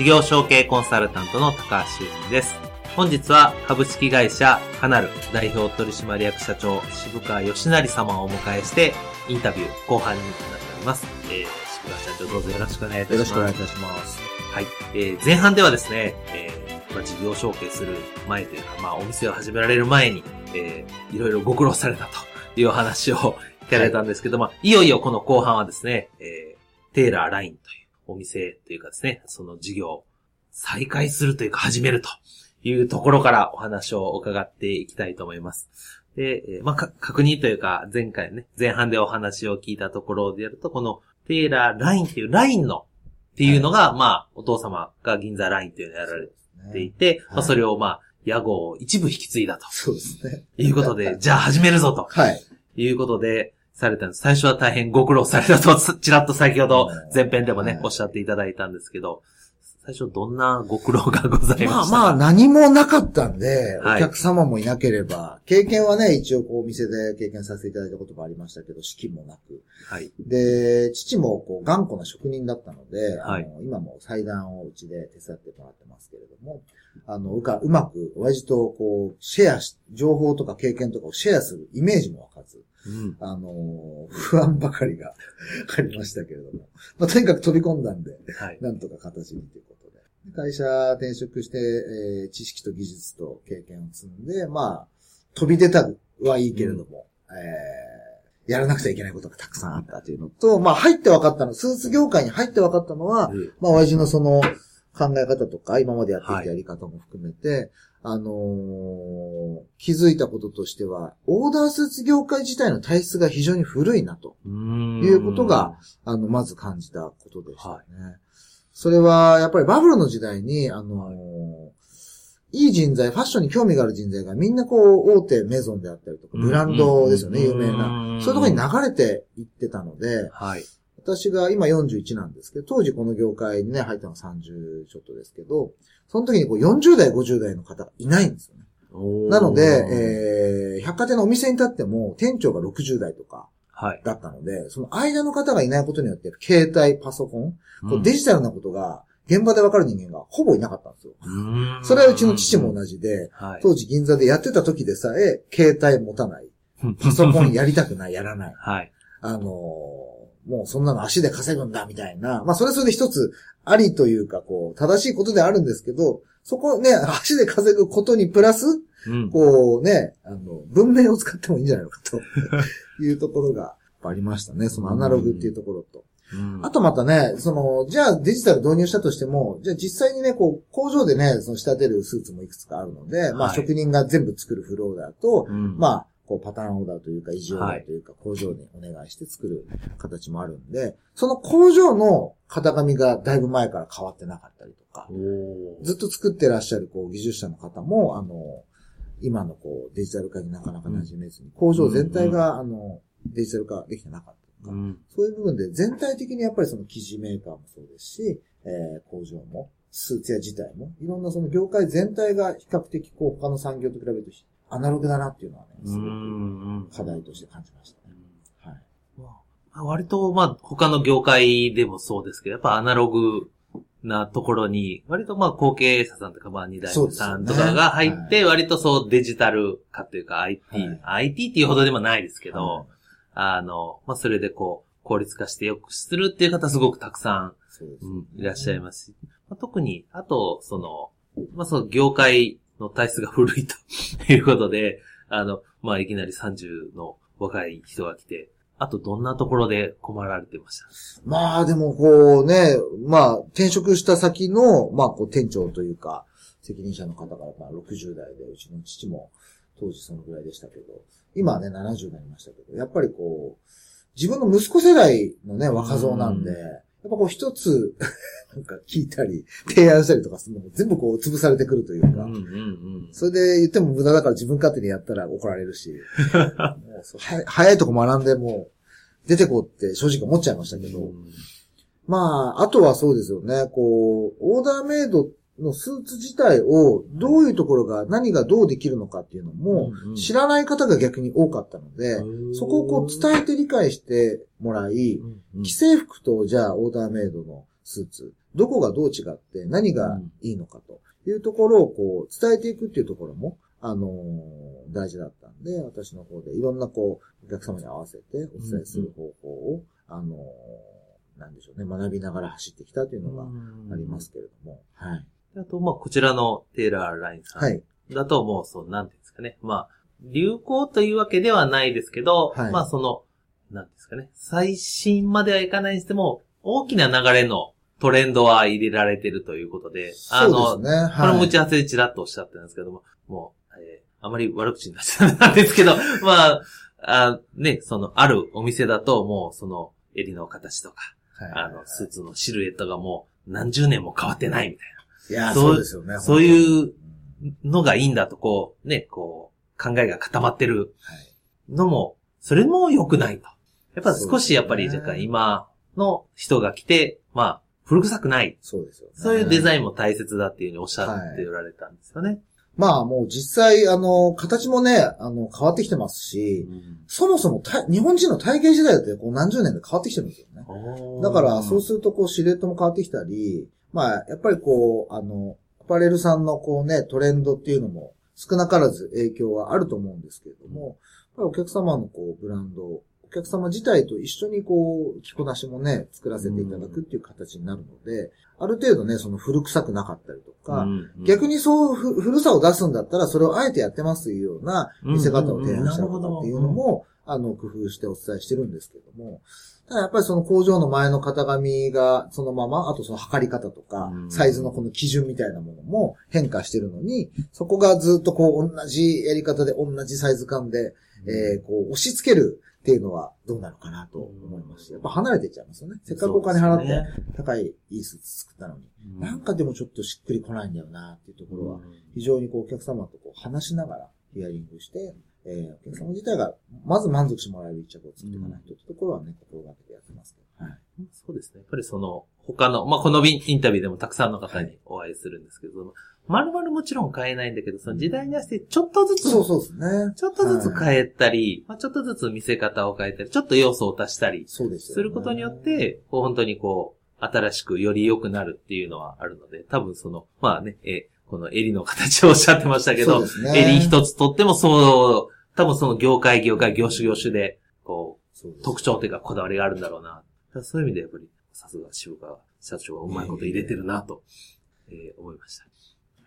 事業承継コンサルタントの高橋修人です。本日は株式会社カナル代表取締役社長渋川義成様をお迎えしてインタビュー後半になっております。えー、渋川社長どうぞよろしくお願いいたします。よろしくお願いいたします。はい。えー、前半ではですね、えー、まあ、事業承継する前というか、まあ、お店を始められる前に、えー、いろいろご苦労されたという話を聞かれたんですけども、はい、いよいよこの後半はですね、えー、テーラーラインというお店というかですね、その事業再開するというか始めるというところからお話を伺っていきたいと思います。で、えまあ、確認というか、前回ね、前半でお話を聞いたところでやると、このテーラーラインっていうラインのっていうのが、はい、まあ、お父様が銀座ラインっていうのをやられていて、ねはい、まあ、それをまあ、屋号を一部引き継いだと。そうですね。いうことで、じゃあ始めるぞと。はい。いうことで、されたんです。最初は大変ご苦労されたと、ちらっと先ほど前編でもね、はい、おっしゃっていただいたんですけど、最初どんなご苦労がございました？まあまあ何もなかったんで、お客様もいなければ、経験はね、一応こうお店で経験させていただいたこともありましたけど、資金もなく。はい。で、父もこう頑固な職人だったので、はい、あの今も祭壇をうちで手伝ってもらってますけれども、あの、うか、うまく親父とこう、シェアし、情報とか経験とかをシェアするイメージもわかず、うん、あの、不安ばかりが ありましたけれども。まあ、とにかく飛び込んだんで、はい、なんとか形にということで。会社転職して、えー、知識と技術と経験を積んで、まあ、飛び出たはいいけれども、うん、えー、やらなくちゃいけないことがたくさんあったというのと、まあ、入って分かったの、スーツ業界に入って分かったのは、うん、まあ、親父のその、考え方とか、今までやってきたやり方も含めて、あのー、気づいたこととしては、オーダースーツ業界自体の体質が非常に古いなと、いうことが、あの、まず感じたことでしたね。はい、それは、やっぱりバブルの時代に、あのー、い。い人材、ファッションに興味がある人材がみんなこう、大手メゾンであったりとか、ブランドですよね、有名な。そういうところに流れていってたので、はい、私が今41なんですけど、当時この業界にね、入ったのは30ちょっとですけど、その時にこう40代、50代の方がいないんですよね。なので、えー、百貨店のお店に立っても店長が60代とかだったので、はい、その間の方がいないことによって、携帯、パソコン、こうデジタルなことが現場でわかる人間がほぼいなかったんですよ。それはうちの父も同じで、当時銀座でやってた時でさえ、携帯持たない。パソコンやりたくない、やらない。はい、あのー、もうそんなの足で稼ぐんだ、みたいな。まあ、それそれで一つありというか、こう、正しいことであるんですけど、そこね、足で稼ぐことにプラス、うん、こうね、あの、文明を使ってもいいんじゃないのかと いうところがありましたね。そのアナログっていうところと。うん、あとまたね、その、じゃあデジタル導入したとしても、じゃあ実際にね、こう、工場でね、その仕立てるスーツもいくつかあるので、はい、まあ職人が全部作るフローだと、うん、まあ、こうパターンオーダーというか、異常オーというか、工場にお願いして作る形もあるんで、その工場の型紙がだいぶ前から変わってなかったりとか、ずっと作ってらっしゃるこう技術者の方も、あの、今のこうデジタル化になかなか馴染めずに、工場全体が、あの、デジタル化できてなかったとか、そういう部分で全体的にやっぱりその生地メーカーもそうですし、えー、工場も、スーツ屋自体も、いろんなその業界全体が比較的こう他の産業と比べるとアナログだなっていうのはね、すごく課題として感じましたね。はい。割と、まあ、他の業界でもそうですけど、やっぱアナログなところに、割とまあ、後継者さんとか、まあ、二代目さんとかが入って、割とそうデジタル化というか IT、はい、IT っていうほどでもないですけど、はい、あの、まあ、それでこう、効率化してよくするっていう方すごくたくさん、うん、いらっしゃいますし、まあ、特に、あと、その、まあ、その業界の体質が古いと いうことで、あの、まあ、いきなり30の若い人が来て、あとどんなところで困られてました？まあでもこうね、まあ転職した先の、まあこう店長というか、責任者の方がまあ60代で、うちの父も当時そのぐらいでしたけど、今はね70になりましたけど、やっぱりこう、自分の息子世代のね、若造なんで、やっぱこう一つ なんか聞いたり、提案したりとかするのも全部こう潰されてくるというか、うんうんうん、それで言っても無駄だから自分勝手にやったら怒られるし、もう早いとこ学んでもう出てこうって正直思っちゃいましたけど、うん、まあ、あとはそうですよね、こう、オーダーメイドのスーツ自体をどういうところが何がどうできるのかっていうのも知らない方が逆に多かったので、そこをこう伝えて理解してもらい、既製服とじゃあオーダーメイドのスーツ、どこがどう違って何がいいのかというところをこう伝えていくっていうところも、あのー、大事だったんで、私の方でいろんなこう、お客様に合わせてお伝えする方法を、あのー、なんでしょうね、学びながら走ってきたというのがありますけれども、はい。あと、まあ、こちらのテーラーラインさん。はい。だともう、そう、なんていうんですかね。まあ、流行というわけではないですけど、はい、まあ、その、なんですかね。最新まではいかないにしても、大きな流れのトレンドは入れられてるということで、あの、ねはい、これも打ち合わせでちらっとおっしゃってるんですけども、もう、えー、あまり悪口になっちゃったんですけど、まあ、あね、その、あるお店だと、もう、その、襟の形とか、はい、あの、スーツのシルエットがもう、何十年も変わってないみたいな。いや、そうですよね。そういうのがいいんだと、こう、ね、こう、考えが固まってるのも、それも良くないと。やっぱ少しやっぱり、若干今の人が来て、まあ、古臭くない。そうですよ、ね。そういうデザインも大切だっていうふうにおっしゃっておられたんですよね。はい、まあもう実際、あの、形もね、あの、変わってきてますし、うん、そもそも日本人の体型時代ってこう何十年で変わってきてるんですよね。だから、そうするとこうシルエットも変わってきたり、まあ、やっぱりこう、あの、アパレルさんのこうね、トレンドっていうのも少なからず影響はあると思うんですけれども、やっぱりお客様のこう、ブランド、お客様自体と一緒にこう、着こなしもね、作らせていただくっていう形になるので、ある程度ね、その古臭くなかったりとか、逆にそう古さを出すんだったら、それをあえてやってますというような見せ方を提案したりとかっていうのも、あの、工夫してお伝えしてるんですけども、ただやっぱりその工場の前の型紙がそのまま、あとその測り方とか、サイズのこの基準みたいなものも変化してるのに、そこがずっとこう同じやり方で同じサイズ感で、えー、こう押し付けるっていうのはどうなのかなと思いますし、やっぱ離れていっちゃいますよね。せっかくお金払って高いいいスーツ作ったのに、なんかでもちょっとしっくりこないんだよなっていうところは、非常にこうお客様とこう話しながらヒアリングして、えー、お客様自体が、まず満足してもらえる一着を作っていかないというところはね、心がけてやってますけど。はい。そうですね。やっぱりその、他の、まあ、このインタビューでもたくさんの方にお会いするんですけど、はい、まるまるもちろん変えないんだけど、その時代に合わせてちょっとずつ、そうそうですね。ちょっとずつ変えたり、はい、まあ、ちょっとずつ見せ方を変えたり、ちょっと要素を足したり、そうです、ね、することによって、こう本当にこう、新しくより良くなるっていうのはあるので、多分その、まあね、えこの襟の形をおっしゃってましたけど、ね、襟一つとってもそう、多分その業界業界業種業種で、こう、特徴というかこだわりがあるんだろうな。そういう意味でやっぱり、さすが渋川社長がうまいこと入れてるなと、えー、思いました。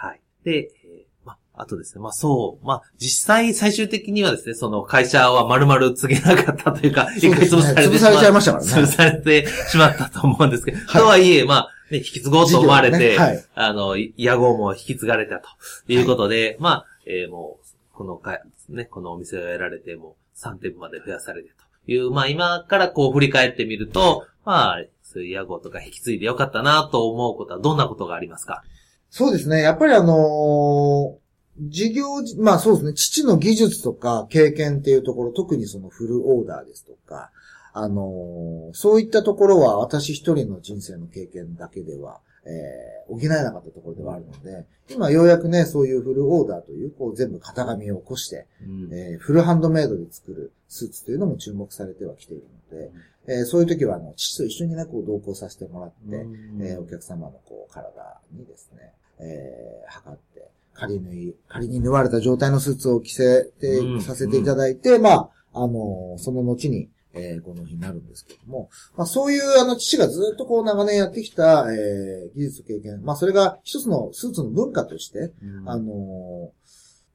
はい。で、えー、まあ、あとですね、まあそう、まあ実際最終的にはですね、その会社は丸々告げなかったというか、一、回潰されて、潰されちゃいましたからね。潰されてしまったと思うんですけど、はい、とはいえ、まあ、ね、引き継ごうと思われて、ね。はい、あの、屋号も引き継がれたということで、はい、まあ、えー、もう、このか、ね、このお店をやられても3店舗まで増やされてという、まあ今からこう振り返ってみると、まあ、そういう屋号とか引き継いでよかったなと思うことはどんなことがありますか？そうですね。やっぱりあのー、事業、まあそうですね。父の技術とか経験っていうところ、特にそのフルオーダーですとか、あのー、そういったところは私一人の人生の経験だけではえー、補えなかったところではあるので、今ようやくね、そういうフルオーダーという、こう全部型紙を起こして、うん、えー、フルハンドメイドで作るスーツというのも注目されてはきているので、うん、えー、そういう時は、あの、父と一緒にね、こう同行させてもらって、うん、えー、お客様のこう、体にですね、えー、測って、仮縫い、仮に縫われた状態のスーツを着せて、させていただいて、まあ、あの、その後に、えー、この日になるんですけども、まあそういうあの父がずっとこう長年やってきた、えー、技術経験、まあそれが一つのスーツの文化として、うん、あの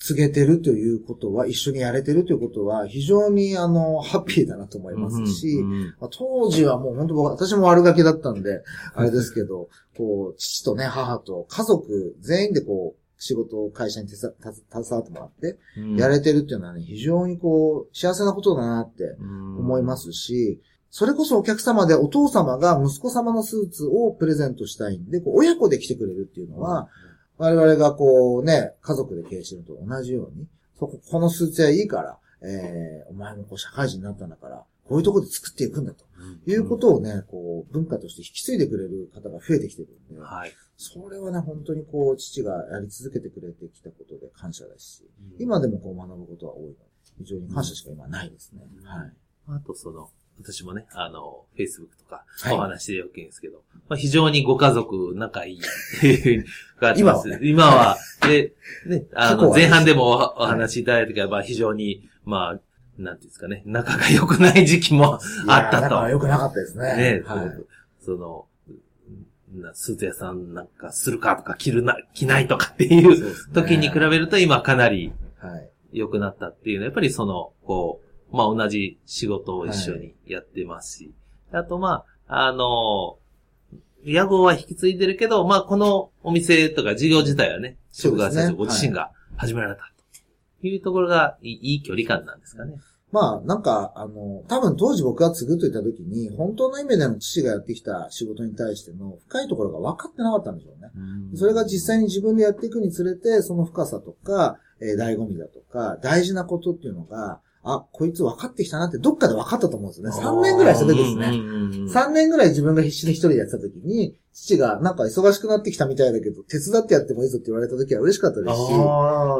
告げてるということは、一緒にやれてるということは、非常にあの、ハッピーだなと思いますし、うんうん。まあ、当時はもう本当僕、私も悪ガキだったんで、あれですけど、こう、父とね、母と家族全員でこう、仕事を会社に携わってもらって、やれてるっていうのはね、非常にこう、幸せなことだなって思いますし、それこそお客様でお父様が息子様のスーツをプレゼントしたいんで、親子で来てくれるっていうのは、我々がこうね、家族で経営してるのと同じように、そこ、このスーツ屋いいから、えー、お前もこう社会人になったんだから、こういうところで作っていくんだと、いうことをね、こう、文化として引き継いでくれる方が増えてきてるんで、はい、それはね、本当にこう、父がやり続けてくれてきたことで感謝だし、うん、今でもこう学ぶことは多いので、非常に感謝しか今ないですね。うん、はい。あとその、私もね、あの、Facebook とか、お話でよく言うんですけど、はい、まあ、非常にご家族仲いい。っていうがあります。今は、ね、今は、で、ね、あの、前半でもお話しいただいた時は、まあ、非常に、まあ、なんていうんですかね、仲が良くない時期もあったと。仲が良くなかったですね。ね、はい、その、スーツ屋さんなんかするかとか着るな、着ないとかっていう時に比べると今かなり良くなったっていうのは、やっぱりその、こう、まあ同じ仕事を一緒にやってますし、はい、あとまあ、あの、屋号は引き継いでるけど、まあこのお店とか事業自体はね、職川社長ご自身が始められたというところがいい距離感なんですかね。まあ、なんか、あの、多分当時僕が継ぐと言った時に、本当の意味での父がやってきた仕事に対しての深いところが分かってなかったんでしょうね。それが実際に自分でやっていくにつれて、その深さとか、えー、醍醐味だとか、大事なことっていうのが、あ、こいつ分かってきたなってどっかで分かったと思うんですよね。3年ぐらいした時ですね。3年ぐらい自分が必死で一人でやってた時に、父がなんか忙しくなってきたみたいだけど、手伝ってやってもいいぞって言われた時は嬉しかったですし、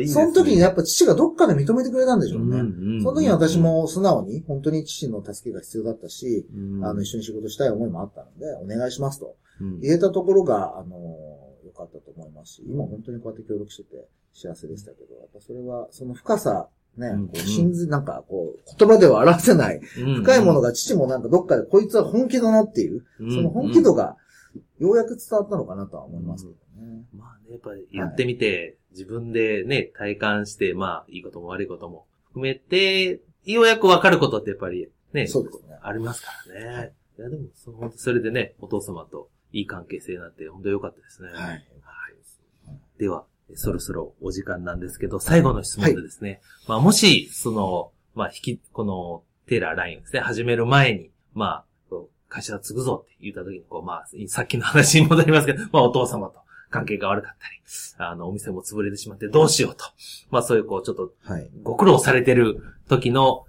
いいすね、その時にやっぱ父がどっかで認めてくれたんでしょうね。その時に私も素直に本当に父の助けが必要だったし、あの一緒に仕事したい思いもあったので、お願いしますと言えたところが、あの、良かったと思いますし、今本当にこうやって協力してて幸せでしたけど、やっぱそれは、その深さね、こう、真髄、なんか、こう、言葉では表せない、深いものが父もなんかどっかでこいつは本気だなっていう、その本気度が、ようやく伝わったのかなとは思いますけどね。まあね、やっぱりやってみて、自分でね、体感して、まあ、いいことも悪いことも含めて、ようやくわかることってやっぱりね、そうですね。ありますからね。いや、でも、その、それでね、お父様といい関係性になって、本当良かったですね。はい。はい。では、そろそろお時間なんですけど、最後の質問でですね、はい、まあもし、その、まあ引き、このテーラーラインですね、始める前に、まあ、会社継ぐぞって言った時に、こう、まあ、さっきの話に戻りますけど、まあお父様と関係が悪かったり、あの、お店も潰れてしまってどうしようと。まあそういうこう、ちょっと、ご苦労されてる時の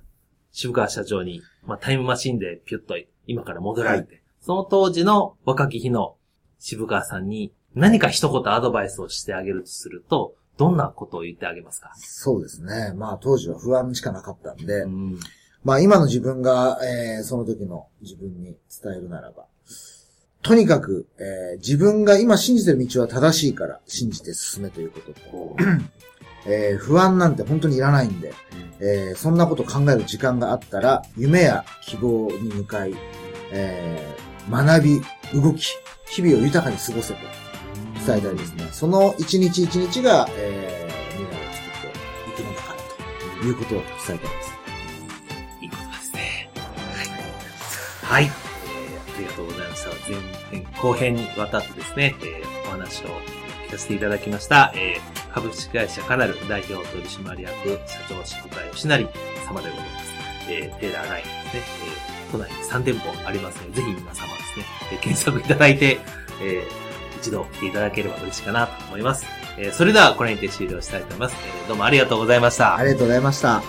渋川社長に、まあタイムマシンでピュッと今から戻られて、はい、その当時の若き日の渋川さんに何か一言アドバイスをしてあげるとすると、どんなことを言ってあげますか？そうですね。まあ当時は不安しかなかったんで、うん、まあ今の自分が、えー、その時の自分に伝えるならば、とにかく、えー、自分が今信じてる道は正しいから信じて進めということと、えー、不安なんて本当にいらないんで、うん、えー、そんなこと考える時間があったら、夢や希望に向かい、えー、学び、動き、日々を豊かに過ごせと。伝えたいですね。その一日一日が、えー、未来を作っていくのからということを伝えたいです。いいことですね。はい。はい。えー、ありがとうございました。前編、後編にわたってですね、えー、お話を聞かせていただきました、えー、株式会社カナル代表取締役社長渋川義成様でございます。えー、テーラーラインですね、えー、都内に3店舗ありますので、ぜひ皆様ですね、え、検索いただいて、えー、一度来ていただければ嬉しいかなと思います。えー、それではこれにて終了したいと思います。えー、どうもありがとうございました。ありがとうございました。